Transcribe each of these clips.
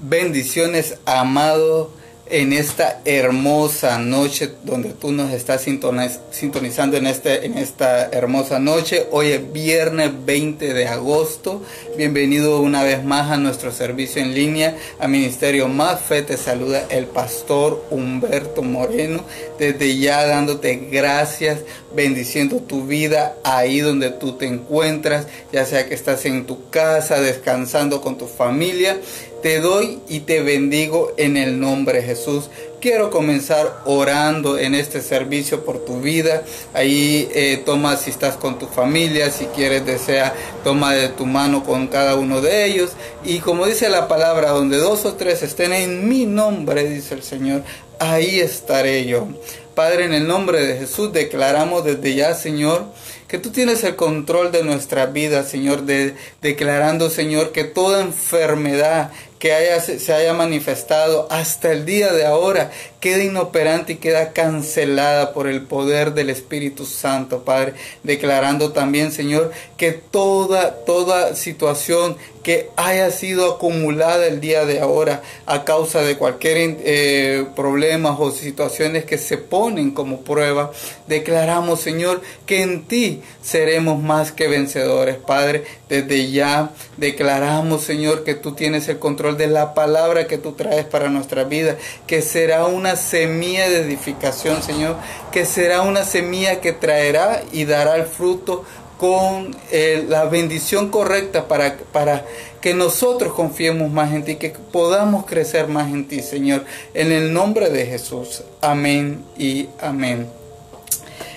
Bendiciones, amado, en esta hermosa noche donde tú nos estás sintonizando en, este, en esta hermosa noche. Hoy es viernes 20 de agosto. Bienvenido una vez más a nuestro servicio en línea, a Ministerio Más Fe. Te saluda el pastor Humberto Moreno. Desde ya dándote gracias, bendiciendo tu vida ahí donde tú te encuentras, ya sea que estás en tu casa, descansando con tu familia te doy y te bendigo en el nombre de Jesús. Quiero comenzar orando en este servicio por tu vida. Ahí eh, toma si estás con tu familia, si quieres, desea, toma de tu mano con cada uno de ellos. Y como dice la palabra, donde dos o tres estén en mi nombre, dice el Señor, ahí estaré yo. Padre, en el nombre de Jesús declaramos desde ya, Señor, que tú tienes el control de nuestra vida, Señor, de, declarando, Señor, que toda enfermedad que haya, se haya manifestado hasta el día de ahora queda inoperante y queda cancelada por el poder del Espíritu Santo, Padre, declarando también, Señor, que toda, toda situación que haya sido acumulada el día de ahora a causa de cualquier eh, problema o situaciones que se ponen como prueba, declaramos, Señor, que en ti seremos más que vencedores, Padre. Desde ya declaramos, Señor, que tú tienes el control de la palabra que tú traes para nuestra vida, que será una semilla de edificación, Señor, que será una semilla que traerá y dará el fruto con eh, la bendición correcta para, para que nosotros confiemos más en ti, que podamos crecer más en ti, Señor. En el nombre de Jesús. Amén y amén.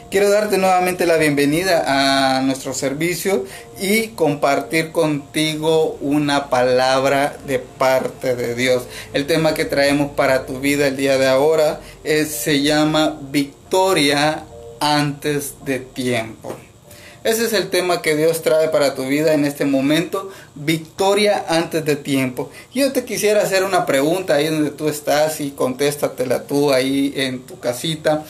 Quiero darte nuevamente la bienvenida a nuestro servicio y compartir contigo una palabra de parte de Dios. El tema que traemos para tu vida el día de ahora se llama Victoria antes de tiempo. Ese es el tema que Dios trae para tu vida en este momento, victoria antes de tiempo. Yo te quisiera hacer una pregunta ahí donde tú estás y contéstatela tú ahí en tu casita.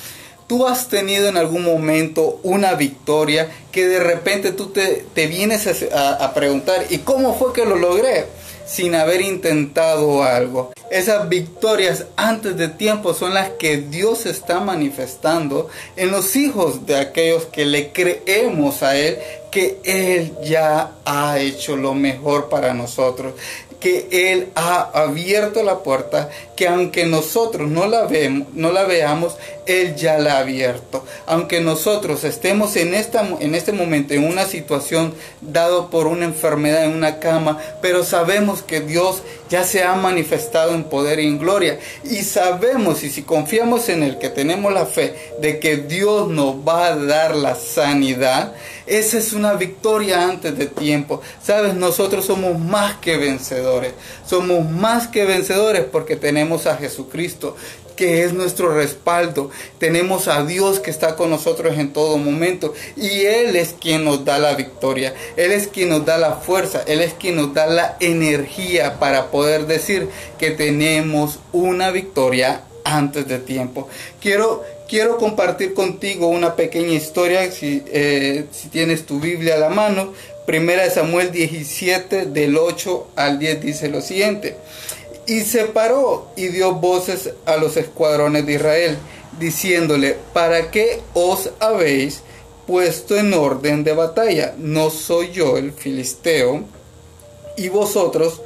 ¿Tú has tenido en algún momento una victoria que de repente tú te, vienes a, a preguntar, ¿y cómo fue que lo logré? Sin haber intentado algo. Esas victorias antes de tiempo son las que Dios está manifestando en los hijos de aquellos que le creemos a Él, que Él ya ha hecho lo mejor para nosotros que Él ha abierto la puerta, que aunque nosotros no la, vemos, no la veamos, Él ya la ha abierto. Aunque nosotros estemos en, esta, en este momento en una situación dado por una enfermedad en una cama, pero sabemos que Dios ya se ha manifestado en poder y en gloria. Y sabemos, y si confiamos en Él, que tenemos la fe de que Dios nos va a dar la sanidad, esa es una victoria antes de tiempo. Sabes, nosotros somos más que vencedores. Somos más que vencedores porque tenemos a Jesucristo que es nuestro respaldo. Tenemos a Dios que está con nosotros en todo momento y Él es quien nos da la victoria. Él es quien nos da la fuerza. Él es quien nos da la energía para poder decir que tenemos una victoria antes de tiempo. Quiero quiero compartir contigo una pequeña historia, si, eh, si tienes tu Biblia a la mano. Primera de Samuel 17, del 8 al 10 dice lo siguiente. Y se paró y dio voces a los escuadrones de Israel, diciéndole, ¿para qué os habéis puesto en orden de batalla? No soy yo el filisteo, y vosotros,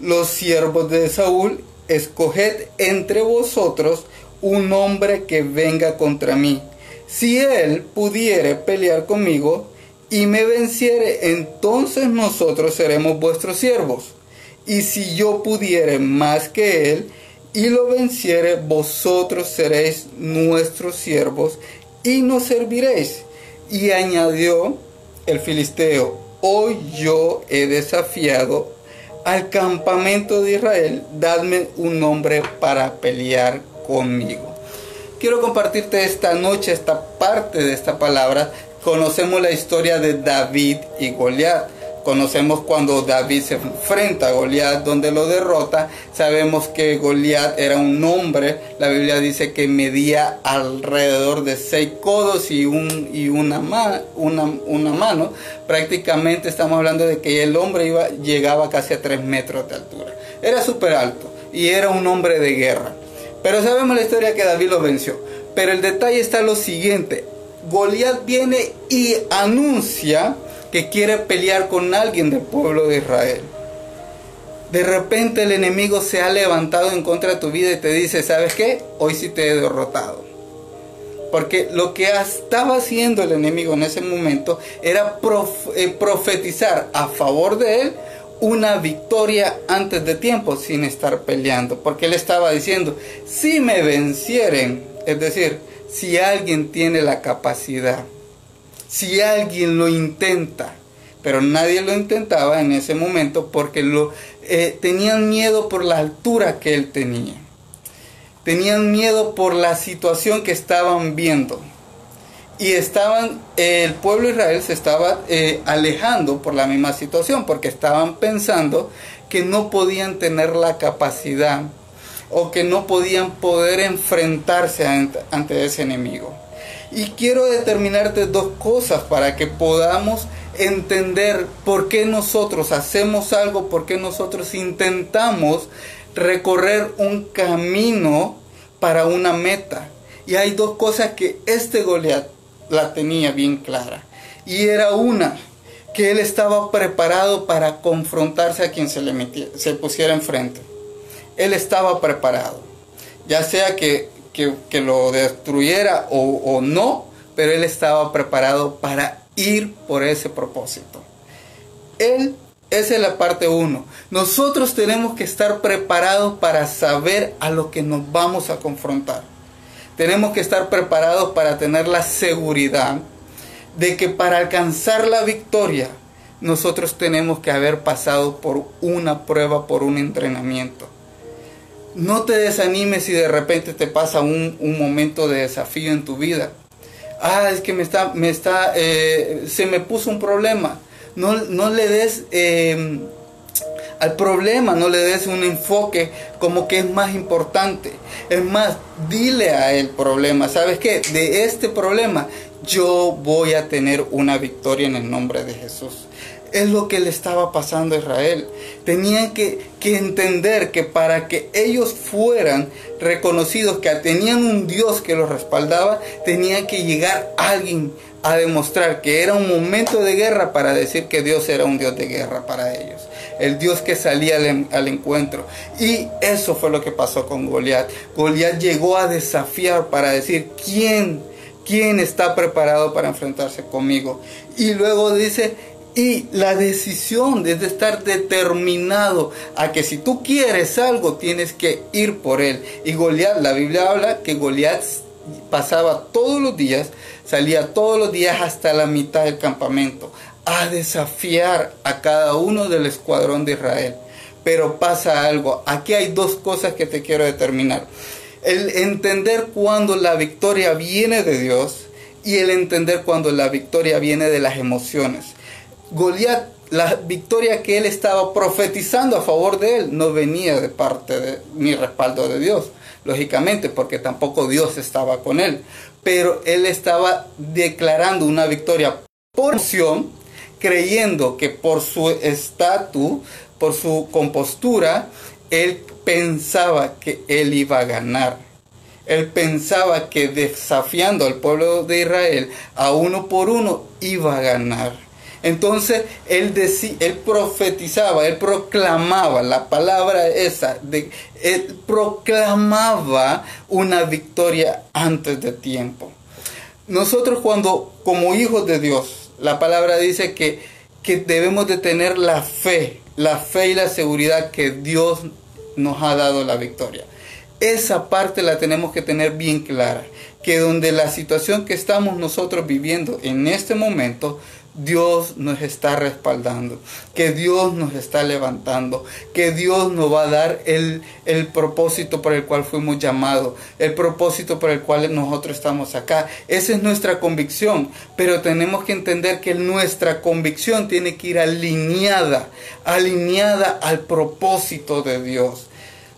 los siervos de Saúl, escoged entre vosotros un hombre que venga contra mí. Si él pudiere pelear conmigo y me venciere, entonces nosotros seremos vuestros siervos. Y si yo pudiere más que él y lo venciere, vosotros seréis nuestros siervos y nos serviréis. Y añadió el filisteo, hoy yo he desafiado al campamento de Israel, dadme un hombre para pelear conmigo. Quiero compartirte esta noche esta parte de esta palabra. Conocemos la historia de David y Goliat. Conocemos cuando David se enfrenta a Goliat, donde lo derrota. Sabemos que Goliat era un hombre. La Biblia dice que medía alrededor de seis codos y, un, y una, mano. Prácticamente estamos hablando de que el hombre iba, llegaba casi a tres metros de altura. Era súper alto y era un hombre de guerra. Pero sabemos la historia que David lo venció. Pero el detalle está lo siguiente. Goliat viene y anuncia que quiere pelear con alguien del pueblo de Israel. De repente el enemigo se ha levantado en contra de tu vida y te dice, ¿sabes qué? Hoy sí te he derrotado. Porque lo que estaba haciendo el enemigo en ese momento era eh, profetizar a favor de él una victoria antes de tiempo sin estar peleando. Porque él estaba diciendo, si me vencieren, es decir, si alguien tiene la capacidad, si alguien lo intenta, pero nadie lo intentaba en ese momento porque lo eh, tenían miedo por la altura que él tenía. Tenían miedo por la situación que estaban viendo. Y estaban, el pueblo Israel se estaba eh, alejando por la misma situación, porque estaban pensando que no podían tener la capacidad o que no podían poder enfrentarse ante ese enemigo. Y quiero determinarte dos cosas para que podamos entender por qué nosotros hacemos algo, por qué nosotros intentamos recorrer un camino para una meta. Y hay dos cosas que este Goliat la tenía bien clara. Y era una, que él estaba preparado para confrontarse a quien se le se pusiera enfrente. Él estaba preparado. Ya sea que, lo destruyera o, o no, pero él estaba preparado para ir por ese propósito. Él, esa es la parte uno. Nosotros tenemos que estar preparados para saber a lo que nos vamos a confrontar. Tenemos que estar preparados para tener la seguridad de que para alcanzar la victoria, nosotros tenemos que haber pasado por una prueba, por un entrenamiento. No te desanimes si de repente te pasa un, un momento de desafío en tu vida ah, es que me está, me está, eh, se me puso un problema. No, no le des em, al problema, no le des un enfoque como que es más importante. Es más, dile a el problema, ¿sabes qué? De este problema yo voy a tener una victoria en el nombre de Jesús. Es lo que le estaba pasando a Israel. Tenían que, entender que para que ellos fueran reconocidos, que tenían un Dios que los respaldaba, tenía que llegar alguien a demostrar que era un momento de guerra para decir que Dios era un Dios de guerra para ellos. El Dios que salía al, encuentro. Y eso fue lo que pasó con Goliat. Goliat llegó a desafiar para decir quién, quién está preparado para enfrentarse conmigo. Y luego dice, y la decisión es de estar determinado a que si tú quieres algo, tienes que ir por él. Y Goliat, la Biblia habla que Goliat pasaba todos los días, salía todos los días hasta la mitad del campamento a desafiar a cada uno del escuadrón de Israel. Pero pasa algo. Aquí hay dos cosas que te quiero determinar. El entender cuando la victoria viene de Dios y el entender cuando la victoria viene de las emociones. Goliat, la victoria que él estaba profetizando a favor de él, no venía de parte de respaldo de Dios, lógicamente, porque tampoco Dios estaba con él. Pero él estaba declarando una victoria por opción, creyendo que por su estatus, por su compostura, él pensaba que él iba a ganar. Él pensaba que desafiando al pueblo de Israel a uno por uno iba a ganar. Entonces él, él profetizaba, él proclamaba la palabra esa, él proclamaba una victoria antes de tiempo. Nosotros cuando como hijos de Dios, la palabra dice que, que debemos de tener la fe, la fe y la seguridad que Dios nos ha dado la victoria. Esa parte la tenemos que tener bien clara, que donde la situación que estamos nosotros viviendo en este momento, Dios nos está respaldando, que Dios nos está levantando, que Dios nos va a dar el, el, propósito por el cual fuimos llamados, el propósito por el cual nosotros estamos acá. Esa es nuestra convicción, pero tenemos que entender que nuestra convicción tiene que ir alineada, alineada al propósito de Dios.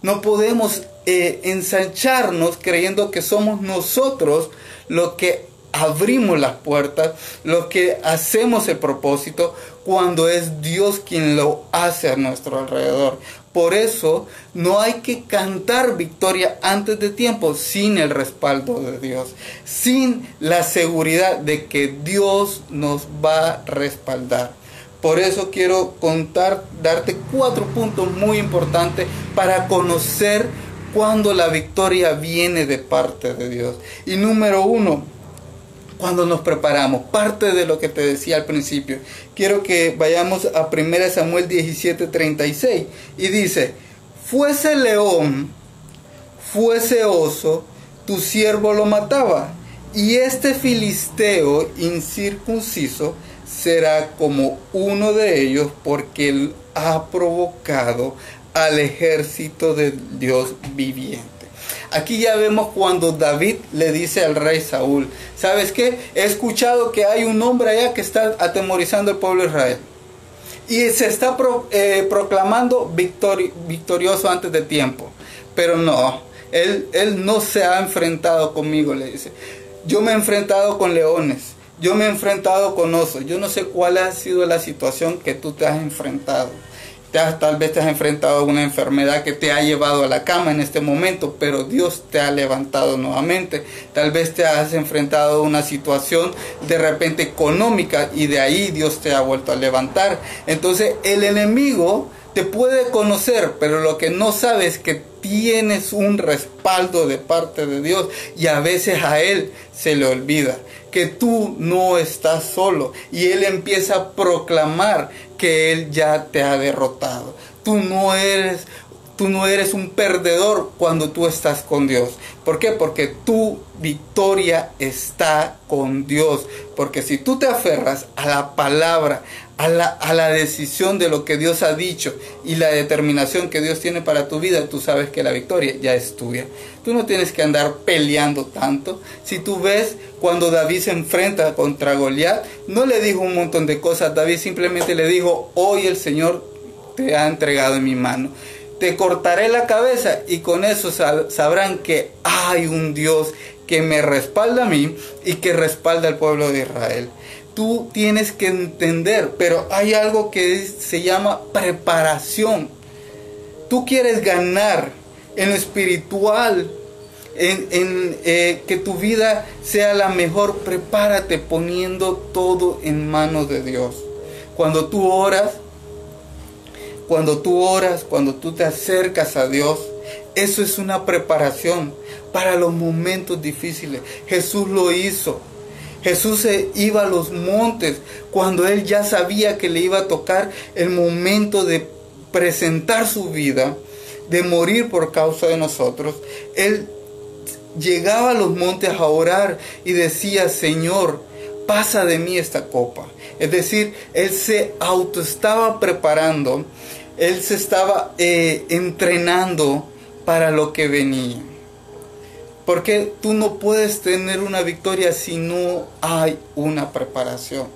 No podemos eh, ensancharnos creyendo que somos nosotros lo que abrimos las puertas, los que hacemos el propósito, cuando es Dios quien lo hace a nuestro alrededor. Por eso no hay que cantar victoria antes de tiempo sin el respaldo de Dios, sin la seguridad de que Dios nos va a respaldar. Por eso quiero contar, darte cuatro puntos muy importantes para conocer cuando la victoria viene de parte de Dios. Y número uno, cuando nos preparamos, parte de lo que te decía al principio. Quiero que vayamos a 1 Samuel 17, 36 y dice, fuese león, fuese oso, tu siervo lo mataba, y este filisteo incircunciso será como uno de ellos porque él ha provocado al ejército de Dios viviente. Aquí ya vemos cuando David le dice al rey Saúl, ¿sabes qué? He escuchado que hay un hombre allá que está atemorizando al pueblo de Israel. Y se está eh, proclamando victorioso antes de tiempo. Pero no, él, él no se ha enfrentado conmigo, le dice. Yo me he enfrentado con leones, yo me he enfrentado con osos. Yo no sé cuál ha sido la situación que tú te has enfrentado tal vez te has enfrentado a una enfermedad que te ha llevado a la cama en este momento, pero Dios te ha levantado nuevamente. Tal vez te has enfrentado a una situación de repente económica y de ahí Dios te ha vuelto a levantar. Entonces el enemigo te puede conocer, pero lo que no sabes es que tienes un respaldo de parte de Dios y a veces a Él se le olvida que tú no estás solo y Él empieza a proclamar que Él ya te ha derrotado. Tú no eres tú no eres un perdedor cuando tú estás con Dios. ¿Por qué? Porque tu victoria está con Dios. Porque si tú te aferras a la palabra, a la, a la, decisión de lo que Dios ha dicho y la determinación que Dios tiene para tu vida, tú sabes que la victoria ya es tuya. Tú no tienes que andar peleando tanto. Si tú ves cuando David se enfrenta contra Goliat, no le dijo un montón de cosas. David simplemente le dijo, hoy el Señor te ha entregado en mi mano te cortaré la cabeza y con eso sabrán que hay un Dios que me respalda a mí y que respalda al pueblo de Israel. Tú tienes que entender, pero hay algo que se llama preparación. Tú quieres ganar en lo espiritual, en, eh, que tu vida sea la mejor, prepárate poniendo todo en manos de Dios. Cuando tú oras, cuando tú oras, cuando tú te acercas a Dios, eso es una preparación para los momentos difíciles. Jesús lo hizo. Jesús se iba a los montes cuando él ya sabía que le iba a tocar el momento de presentar su vida, de morir por causa de nosotros. Él llegaba a los montes a orar y decía, Señor, pasa de mí esta copa. Es decir, él se auto estaba preparando, él se estaba eh, entrenando para lo que venía. Porque tú no puedes tener una victoria si no hay una preparación.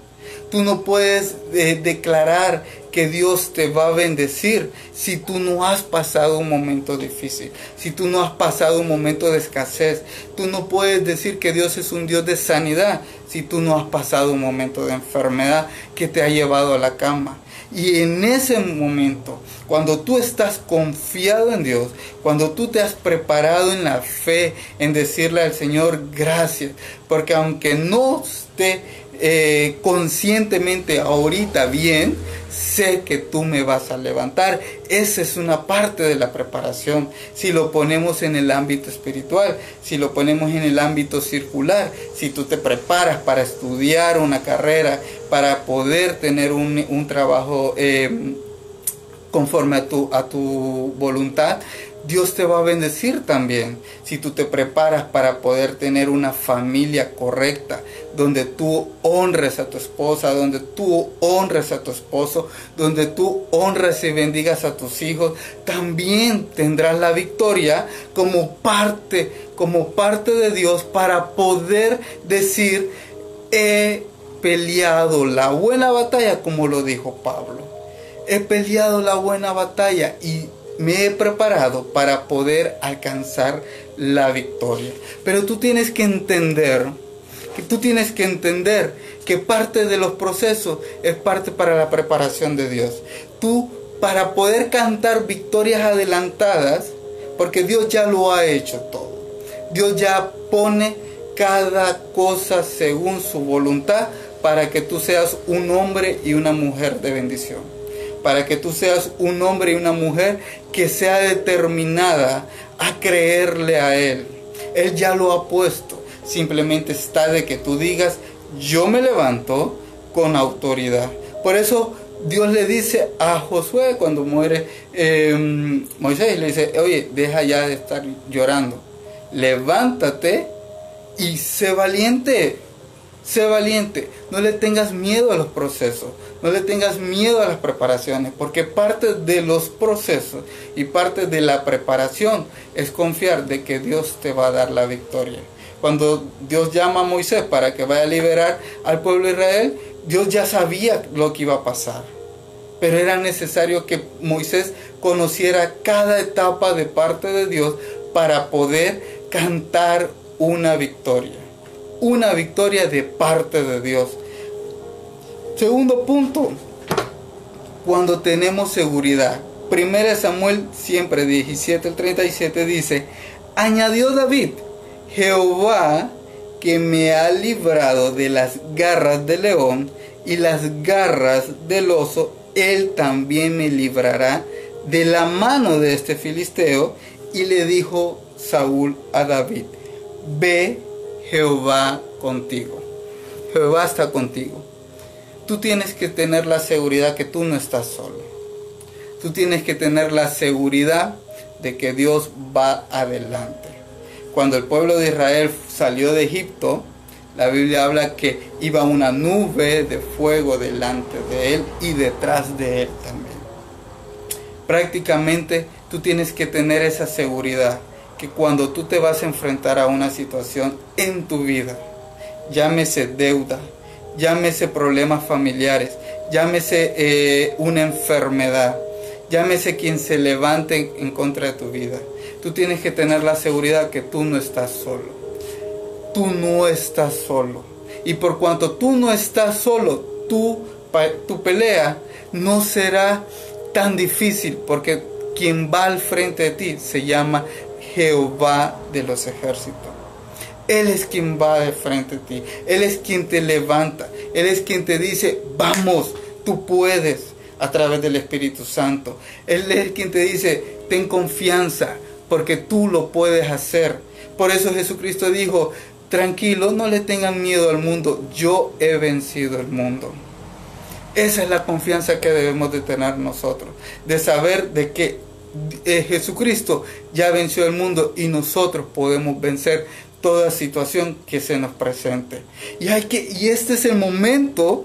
Tú no puedes eh, declarar que Dios te va a bendecir si tú no has pasado un momento difícil, si tú no has pasado un momento de escasez. Tú no puedes decir que Dios es un Dios de sanidad si tú no has pasado un momento de enfermedad que te ha llevado a la cama. Y en ese momento, cuando tú estás confiado en Dios, cuando tú te has preparado en la fe, en decirle al Señor gracias, porque aunque no esté eh, conscientemente ahorita bien, sé que tú me vas a levantar. Esa es una parte de la preparación. Si lo ponemos en el ámbito espiritual, si lo ponemos en el ámbito circular, si tú te preparas para estudiar una carrera, para poder tener un, trabajo eh, conforme a tu, a tu voluntad, Dios te va a bendecir también si tú te preparas para poder tener una familia correcta, donde tú honres a tu esposa, donde tú honres a tu esposo, donde tú honres y bendigas a tus hijos, también tendrás la victoria como parte, como parte de Dios para poder decir, he peleado la buena batalla, como lo dijo Pablo. He peleado la buena batalla y me he preparado para poder alcanzar la victoria. Pero tú tienes que entender que tú tienes que entender que parte de los procesos es parte para la preparación de Dios. Tú, para poder cantar victorias adelantadas, porque Dios ya lo ha hecho todo. Dios ya pone cada cosa según su voluntad para que tú seas un hombre y una mujer de bendición. Para que tú seas un hombre y una mujer que sea determinada a creerle a Él. Él ya lo ha puesto. Simplemente está de que tú digas, yo me levanto con autoridad. Por eso Dios le dice a Josué cuando muere em, Moisés, le dice, oye, deja ya de estar llorando. Levántate y sé valiente. Sé valiente. No le tengas miedo a los procesos. No le tengas miedo a las preparaciones. Porque parte de los procesos y parte de la preparación es confiar de que Dios te va a dar la victoria. Cuando Dios llama a Moisés para que vaya a liberar al pueblo de Israel, Dios ya sabía lo que iba a pasar. Pero era necesario que Moisés conociera cada etapa de parte de Dios para poder cantar una victoria. Una victoria de parte de Dios. Segundo punto, cuando tenemos seguridad. Primera Samuel siempre 17 al 37 dice, añadió David, Jehová que me ha librado de las garras del león y las garras del oso, él también me librará de la mano de este filisteo. Y le dijo Saúl a David, ve Jehová contigo. Jehová está contigo. Tú tienes que tener la seguridad que tú no estás solo. Tú tienes que tener la seguridad de que Dios va adelante. Cuando el pueblo de Israel salió de Egipto, la Biblia habla que iba una nube de fuego delante de él y detrás de él también. Prácticamente tú tienes que tener esa seguridad que cuando tú te vas a enfrentar a una situación en tu vida, llámese deuda, llámese problemas familiares, llámese eh, una enfermedad, llámese quien se levante en contra de tu vida, tú tienes que tener la seguridad que tú no estás solo. Tú no estás solo. Y por cuanto tú no estás solo, tu pelea no será tan difícil porque quien va al frente de ti se llama Jehová de los ejércitos. Él es quien va de frente a ti. Él es quien te levanta. Él es quien te dice, vamos, tú puedes a través del Espíritu Santo. Él es quien te dice, ten confianza, porque tú lo puedes hacer. Por eso Jesucristo dijo, tranquilo, no le tengan miedo al mundo, yo he vencido el mundo. Esa es la confianza que debemos de tener nosotros, de saber de que eh, Jesucristo ya venció el mundo y nosotros podemos vencer toda situación que se nos presente. Y hay que y este es el momento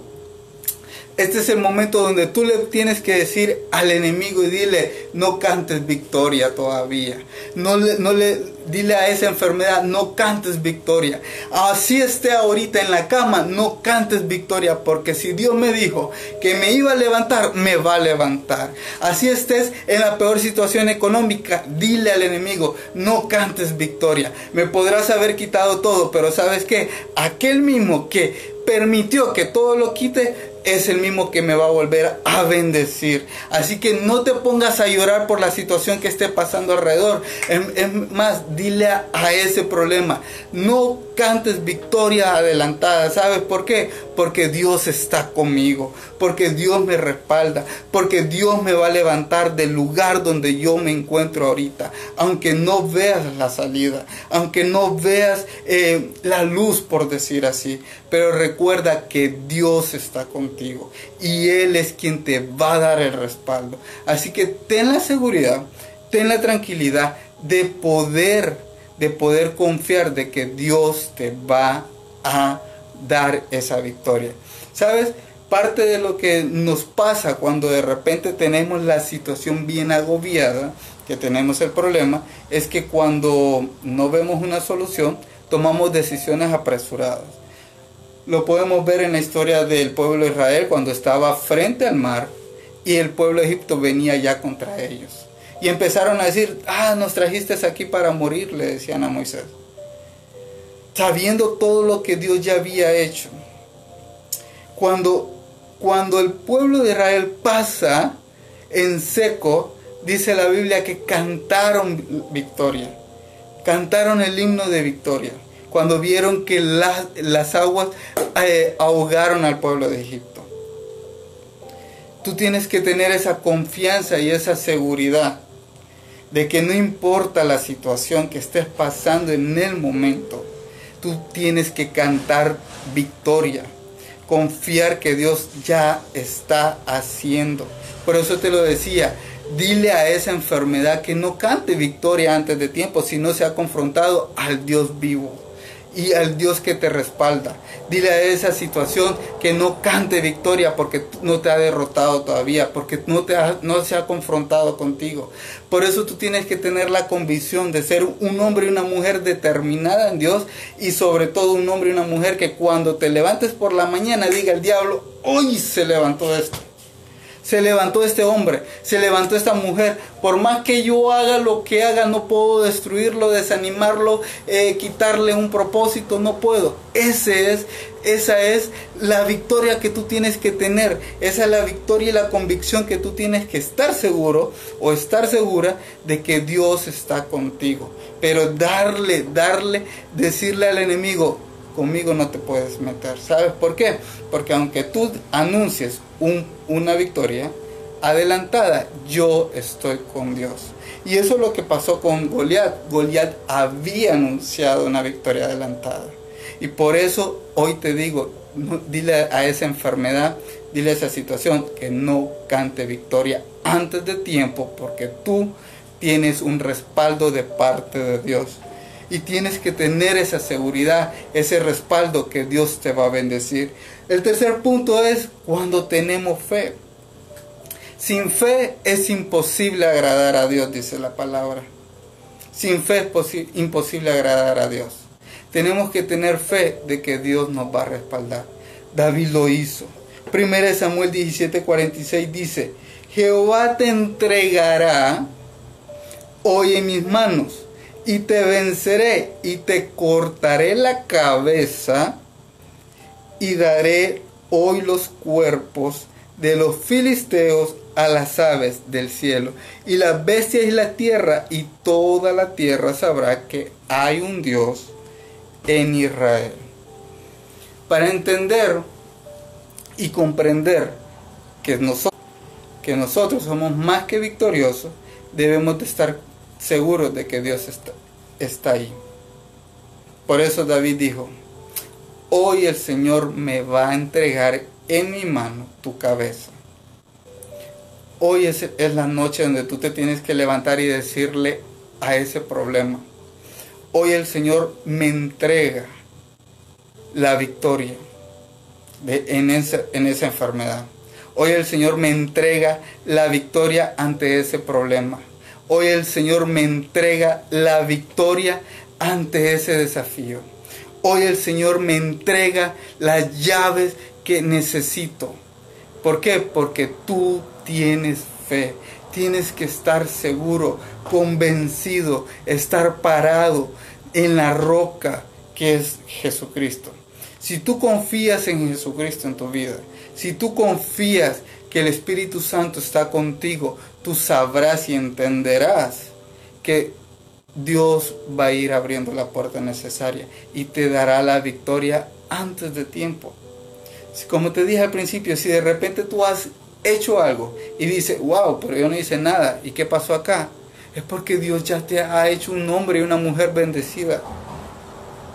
este es el momento donde tú le tienes que decir al enemigo y dile, no cantes victoria todavía. No le, no le, dile a esa enfermedad, no cantes victoria. Así esté ahorita en la cama, no cantes victoria, porque si Dios me dijo que me iba a levantar, me va a levantar. Así estés en la peor situación económica, dile al enemigo, no cantes victoria. Me podrás haber quitado todo, pero sabes que aquel mismo que permitió que todo lo quite, es el mismo que me va a volver a bendecir. Así que no te pongas a llorar por la situación que esté pasando alrededor. Es más, dile a, ese problema, no cantes victoria adelantada. ¿Sabes por qué? Porque Dios está conmigo, porque Dios me respalda, porque Dios me va a levantar del lugar donde yo me encuentro ahorita. Aunque no veas la salida, aunque no veas eh, la luz, por decir así. Pero recuerda que Dios está contigo y Él es quien te va a dar el respaldo. Así que ten la seguridad, ten la tranquilidad de poder, de poder confiar de que Dios te va a dar esa victoria. ¿Sabes? Parte de lo que nos pasa cuando de repente tenemos la situación bien agobiada, que tenemos el problema, es que cuando no vemos una solución, tomamos decisiones apresuradas lo podemos ver en la historia del pueblo de Israel cuando estaba frente al mar y el pueblo de Egipto venía ya contra ellos. Y empezaron a decir, ah, nos trajiste aquí para morir, le decían a Moisés. sabiendo todo lo que Dios ya había hecho. Cuando, cuando el pueblo de Israel pasa en seco, dice la Biblia que cantaron victoria, cantaron el himno de victoria, cuando vieron que las, aguas eh, ahogaron al pueblo de Egipto. Tú tienes que tener esa confianza y esa seguridad de que no importa la situación que estés pasando en el momento, tú tienes que cantar victoria, confiar que Dios ya está haciendo. Por eso te lo decía, dile a esa enfermedad que no cante victoria antes de tiempo, si no se ha confrontado al Dios vivo y al Dios que te respalda. Dile a esa situación que no cante victoria porque no te ha derrotado todavía, porque no, te no se ha confrontado contigo. Por eso tú tienes que tener la convicción de ser un hombre y una mujer determinada en Dios y sobre todo un hombre y una mujer que cuando te levantes por la mañana diga el diablo, hoy se levantó esto se levantó este hombre, se levantó esta mujer. Por más que yo haga lo que haga, no puedo destruirlo, desanimarlo, eh, quitarle un propósito, no puedo. Ese es, esa es la victoria que tú tienes que tener. Esa es la victoria y la convicción que tú tienes que estar seguro o estar segura de que Dios está contigo. Pero darle, darle, decirle al enemigo, conmigo no te puedes meter. ¿Sabes por qué? Porque aunque tú anuncies una victoria adelantada, yo estoy con Dios. Y eso es lo que pasó con Goliat. Goliat había anunciado una victoria adelantada. Y por eso hoy te digo, dile a esa enfermedad, dile a esa situación que no cante victoria antes de tiempo, porque tú tienes un respaldo de parte de Dios y tienes que tener esa seguridad, ese respaldo que Dios te va a bendecir. El tercer punto es cuando tenemos fe. Sin fe es imposible agradar a Dios, dice la palabra. Sin fe es imposible agradar a Dios. Tenemos que tener fe de que Dios nos va a respaldar. David lo hizo. 1 Samuel 17:46 dice, Jehová te entregará hoy en mis manos y te venceré y te cortaré la cabeza y daré hoy los cuerpos de los filisteos a las aves del cielo y las bestias y la tierra y toda la tierra sabrá que hay un Dios en Israel. Para entender y comprender que nosotros, que nosotros somos más que victoriosos, debemos de estar seguros de que Dios está, está ahí. Por eso David dijo, hoy el Señor me va a entregar en mi mano tu cabeza. Hoy es, es, la noche donde tú te tienes que levantar y decirle a ese problema. Hoy el Señor me entrega la victoria en, en esa enfermedad. Hoy el Señor me entrega la victoria ante ese problema. Hoy el Señor me entrega la victoria ante ese desafío. Hoy el Señor me entrega las llaves que necesito. ¿Por qué? Porque tú tienes fe. Tienes que estar seguro, convencido, estar parado en la roca que es Jesucristo. Si tú confías en Jesucristo en tu vida, si tú confías que el Espíritu Santo está contigo, tú sabrás y entenderás que Dios va a ir abriendo la puerta necesaria y te dará la victoria antes de tiempo. Como te dije al principio, si de repente tú has hecho algo y dices, wow, pero yo no hice nada, ¿y qué pasó acá? Es porque Dios ya te ha hecho un hombre y una mujer bendecida.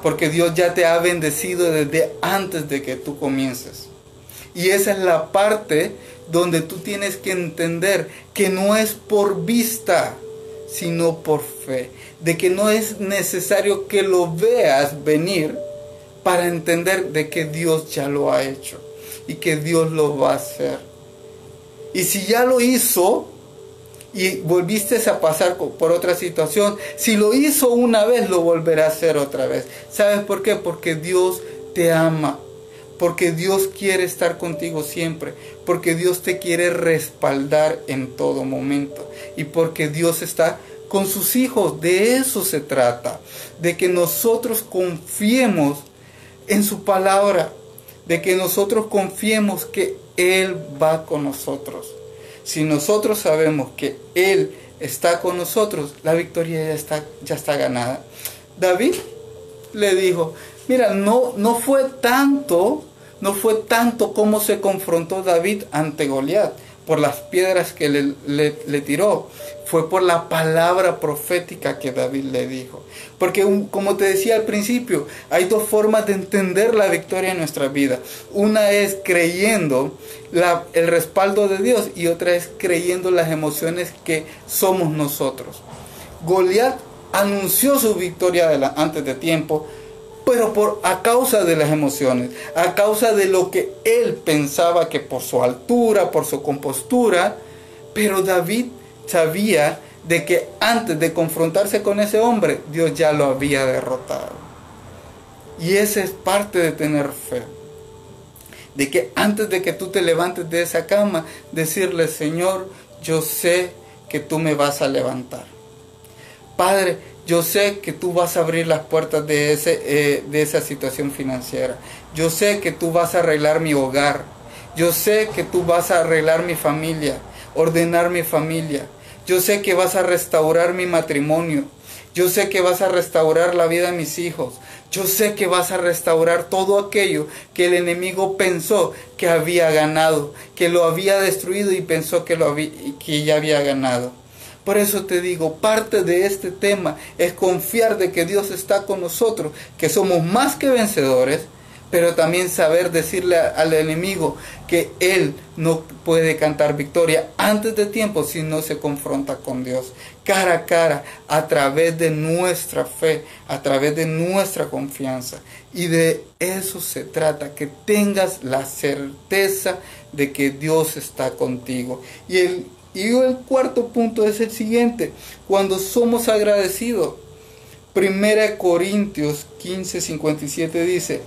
Porque Dios ya te ha bendecido desde antes de que tú comiences. Y esa es la parte donde tú tienes que entender que no es por vista, sino por fe. De que no es necesario que lo veas venir para entender de que Dios ya lo ha hecho y que Dios lo va a hacer. Y si ya lo hizo y volviste a pasar por otra situación, si lo hizo una vez, lo volverá a hacer otra vez. ¿Sabes por qué? Porque Dios te ama porque Dios quiere estar contigo siempre, porque Dios te quiere respaldar en todo momento y porque Dios está con sus hijos. De eso se trata, de que nosotros confiemos en su palabra, de que nosotros confiemos que Él va con nosotros. Si nosotros sabemos que Él está con nosotros, la victoria ya está, ya está ganada. David le dijo, mira, no, no fue tanto, no fue tanto como se confrontó David ante Goliat por las piedras que le, le, tiró, fue por la palabra profética que David le dijo. Porque como te decía al principio, hay dos formas de entender la victoria en nuestra vida. Una es creyendo el respaldo de Dios y otra es creyendo las emociones que somos nosotros. Goliat anunció su victoria antes de tiempo, pero por a causa de las emociones, a causa de lo que él pensaba que por su altura, por su compostura, pero David sabía de que antes de confrontarse con ese hombre, Dios ya lo había derrotado. Y esa es parte de tener fe. De que antes de que tú te levantes de esa cama, decirle, Señor, yo sé que tú me vas a levantar. Padre, yo sé que tú vas a abrir las puertas de, ese, eh, de esa situación financiera. Yo sé que tú vas a arreglar mi hogar. Yo sé que tú vas a arreglar mi familia, ordenar mi familia. Yo sé que vas a restaurar mi matrimonio. Yo sé que vas a restaurar la vida de mis hijos. Yo sé que vas a restaurar todo aquello que el enemigo pensó que había ganado, que lo había destruido y pensó que, lo había, que ya había ganado. Por eso te digo, parte de este tema es confiar de que Dios está con nosotros, que somos más que vencedores, pero también saber decirle al enemigo que él no puede cantar victoria antes de tiempo si no se confronta con Dios, cara a cara, a través de nuestra fe, a través de nuestra confianza. Y de eso se trata, que tengas la certeza de que Dios está contigo. Y el y el cuarto punto es el siguiente, cuando somos agradecidos. Primera Corintios 15, 57 dice,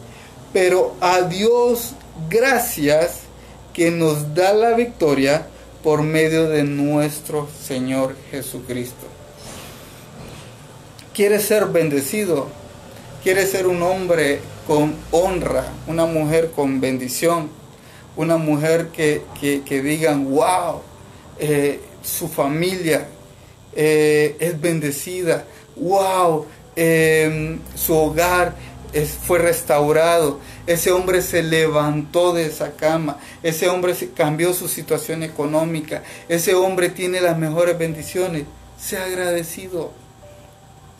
pero a Dios gracias que nos da la victoria por medio de nuestro Señor Jesucristo. ¿Quieres ser bendecido? ¿Quieres ser un hombre con honra? ¿Una mujer con bendición? ¿Una mujer que, que, que digan, wow, eh, su familia eh, es bendecida, wow, em, su hogar fue restaurado, ese hombre se levantó de esa cama, ese hombre cambió su situación económica, ese hombre tiene las mejores bendiciones, sea agradecido,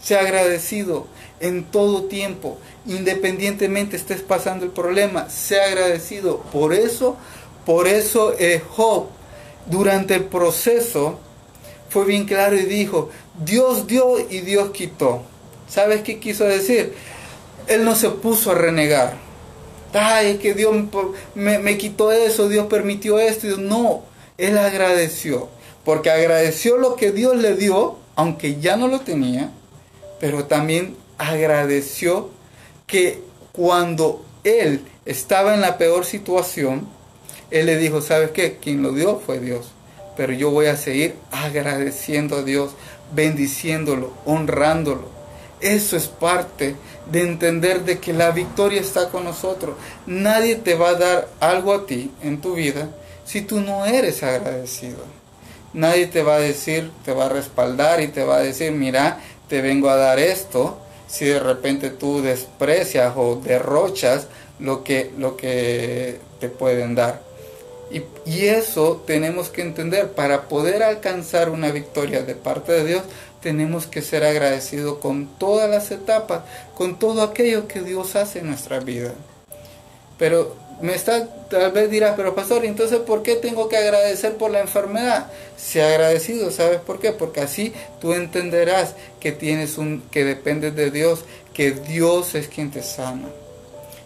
sea agradecido en todo tiempo, independientemente estés pasando el problema, sea agradecido. Por eso, por eso eh, Job durante el proceso fue bien claro y dijo, Dios dio y Dios quitó. ¿Sabes qué quiso decir? Él no se puso a renegar. Ay, que Dios me, quitó eso, Dios permitió esto. No, él agradeció. Porque agradeció lo que Dios le dio, aunque ya no lo tenía, pero también agradeció que cuando él estaba en la peor situación, él le dijo, ¿sabes qué? Quien lo dio fue Dios. Pero yo voy a seguir agradeciendo a Dios, bendiciéndolo, honrándolo. Eso es parte de entender de que la victoria está con nosotros. Nadie te va a dar algo a ti en tu vida si tú no eres agradecido. Nadie te va a decir, te va a respaldar y te va a decir, mira, te vengo a dar esto. Si de repente tú desprecias o derrochas lo que, lo que te pueden dar. Y, eso tenemos que entender, para poder alcanzar una victoria de parte de Dios, tenemos que ser agradecidos con todas las etapas, con todo aquello que Dios hace en nuestra vida. Pero me está, tal vez dirás, pero pastor, entonces ¿por qué tengo que agradecer por la enfermedad? Sea agradecido, ¿sabes por qué? Porque así tú entenderás que tienes un, que dependes de Dios, que Dios es quien te sana.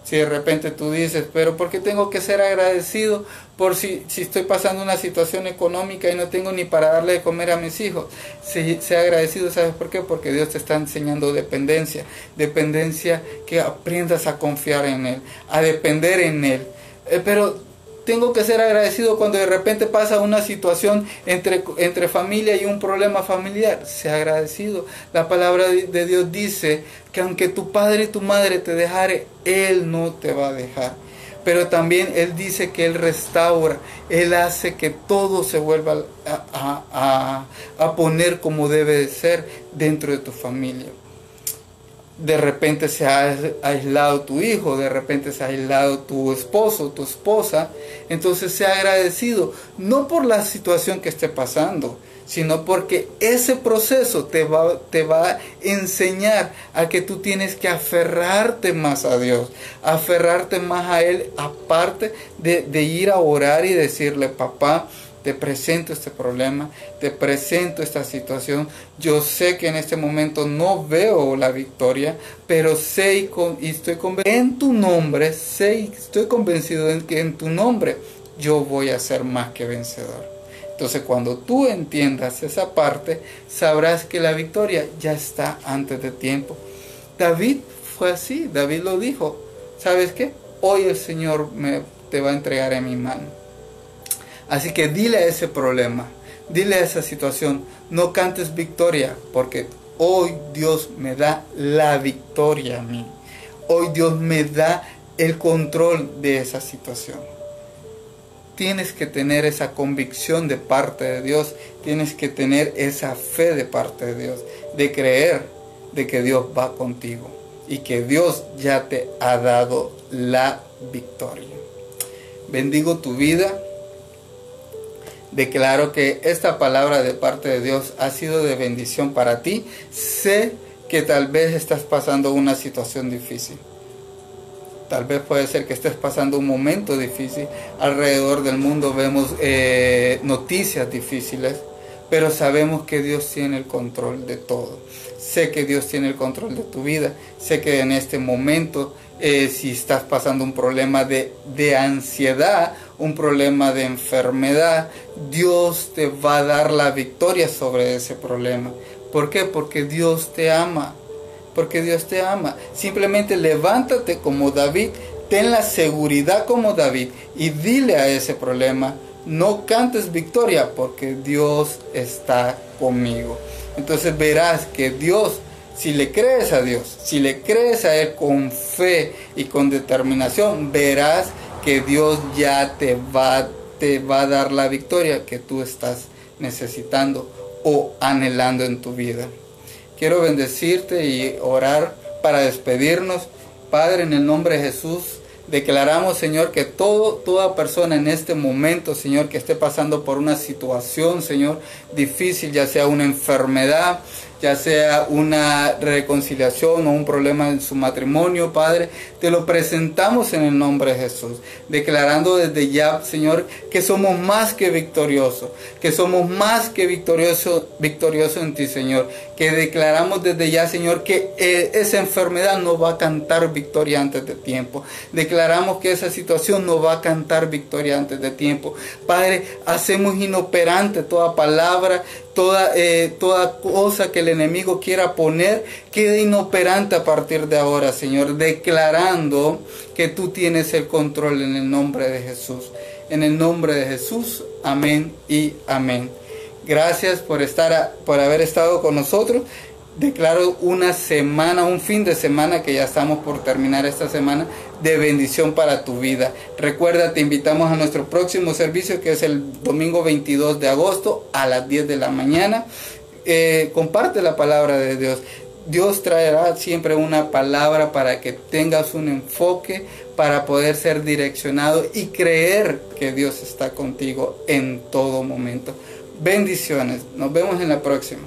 Si de repente tú dices, pero ¿por qué tengo que ser agradecido por si, si estoy pasando una situación económica y no tengo ni para darle de comer a mis hijos? Sea agradecido, ¿sabes por qué? Porque Dios te está enseñando dependencia. Dependencia que aprendas a confiar en Él, a depender en Él. Eh, pero tengo que ser agradecido cuando de repente pasa una situación entre, entre familia y un problema familiar. Sea agradecido. La palabra de Dios dice que aunque tu padre y tu madre te dejare, Él no te va a dejar. Pero también Él dice que Él restaura, Él hace que todo se vuelva a, a poner como debe de ser dentro de tu familia de repente se ha aislado tu hijo, de repente se ha aislado tu esposo, tu esposa, entonces sea agradecido, no por la situación que esté pasando, sino porque ese proceso te va, te va a enseñar a que tú tienes que aferrarte más a Dios, aferrarte más a Él, aparte de, de ir a orar y decirle, papá, te presento este problema, te presento esta situación. Yo sé que en este momento no veo la victoria, pero sé y, estoy convencido en tu nombre, sé y estoy convencido en que en tu nombre yo voy a ser más que vencedor. Entonces cuando tú entiendas esa parte, sabrás que la victoria ya está antes de tiempo. David fue así, David lo dijo. ¿Sabes qué? Hoy el Señor me, te va a entregar en mi mano Así que dile a ese problema, dile a esa situación, no cantes victoria, porque hoy Dios me da la victoria a mí. Hoy Dios me da el control de esa situación. Tienes que tener esa convicción de parte de Dios, tienes que tener esa fe de parte de Dios, de creer de que Dios va contigo y que Dios ya te ha dado la victoria. Bendigo tu vida Declaro que esta palabra de parte de Dios ha sido de bendición para ti. Sé que tal vez estás pasando una situación difícil. Tal vez puede ser que estés pasando un momento difícil. Alrededor del mundo vemos eh, noticias difíciles, pero sabemos que Dios tiene el control de todo. Sé que Dios tiene el control de tu vida. Sé que en este momento, eh, si estás pasando un problema de, de ansiedad un problema de enfermedad, Dios te va a dar la victoria sobre ese problema. ¿Por qué? Porque Dios te ama. Porque Dios te ama. Simplemente levántate como David, ten la seguridad como David y dile a ese problema, no cantes victoria porque Dios está conmigo. Entonces verás que Dios si le crees a Dios, si le crees a Él con fe y con determinación, verás que Dios ya te va, te va a dar la victoria que tú estás necesitando o anhelando en tu vida. Quiero bendecirte y orar para despedirnos. Padre, en el nombre de Jesús, declaramos, Señor, que todo, toda persona en este momento, Señor, que esté pasando por una situación, Señor, difícil, ya sea una enfermedad, ya sea una reconciliación o un problema en su matrimonio, Padre, te lo presentamos en el nombre de Jesús, declarando desde ya, Señor, que somos más que victoriosos, que somos más que victoriosos victorioso en ti, Señor, que declaramos desde ya, Señor, que eh, esa enfermedad no va a cantar victoria antes de tiempo. Declaramos que esa situación no va a cantar victoria antes de tiempo. Padre, hacemos inoperante toda palabra toda, eh, toda cosa que el enemigo quiera poner quede inoperante a partir de ahora, Señor, declarando que tú tienes el control en el nombre de Jesús. En el nombre de Jesús, amén y amén. Gracias por estar, por haber estado con nosotros. Declaro una semana, un fin de semana que ya estamos por terminar esta semana de bendición para tu vida. Recuerda, te invitamos a nuestro próximo servicio que es el domingo 22 de agosto a las 10 de la mañana. Eh, comparte la palabra de Dios. Dios traerá siempre una palabra para que tengas un enfoque, para poder ser direccionado y creer que Dios está contigo en todo momento. Bendiciones. Nos vemos en la próxima.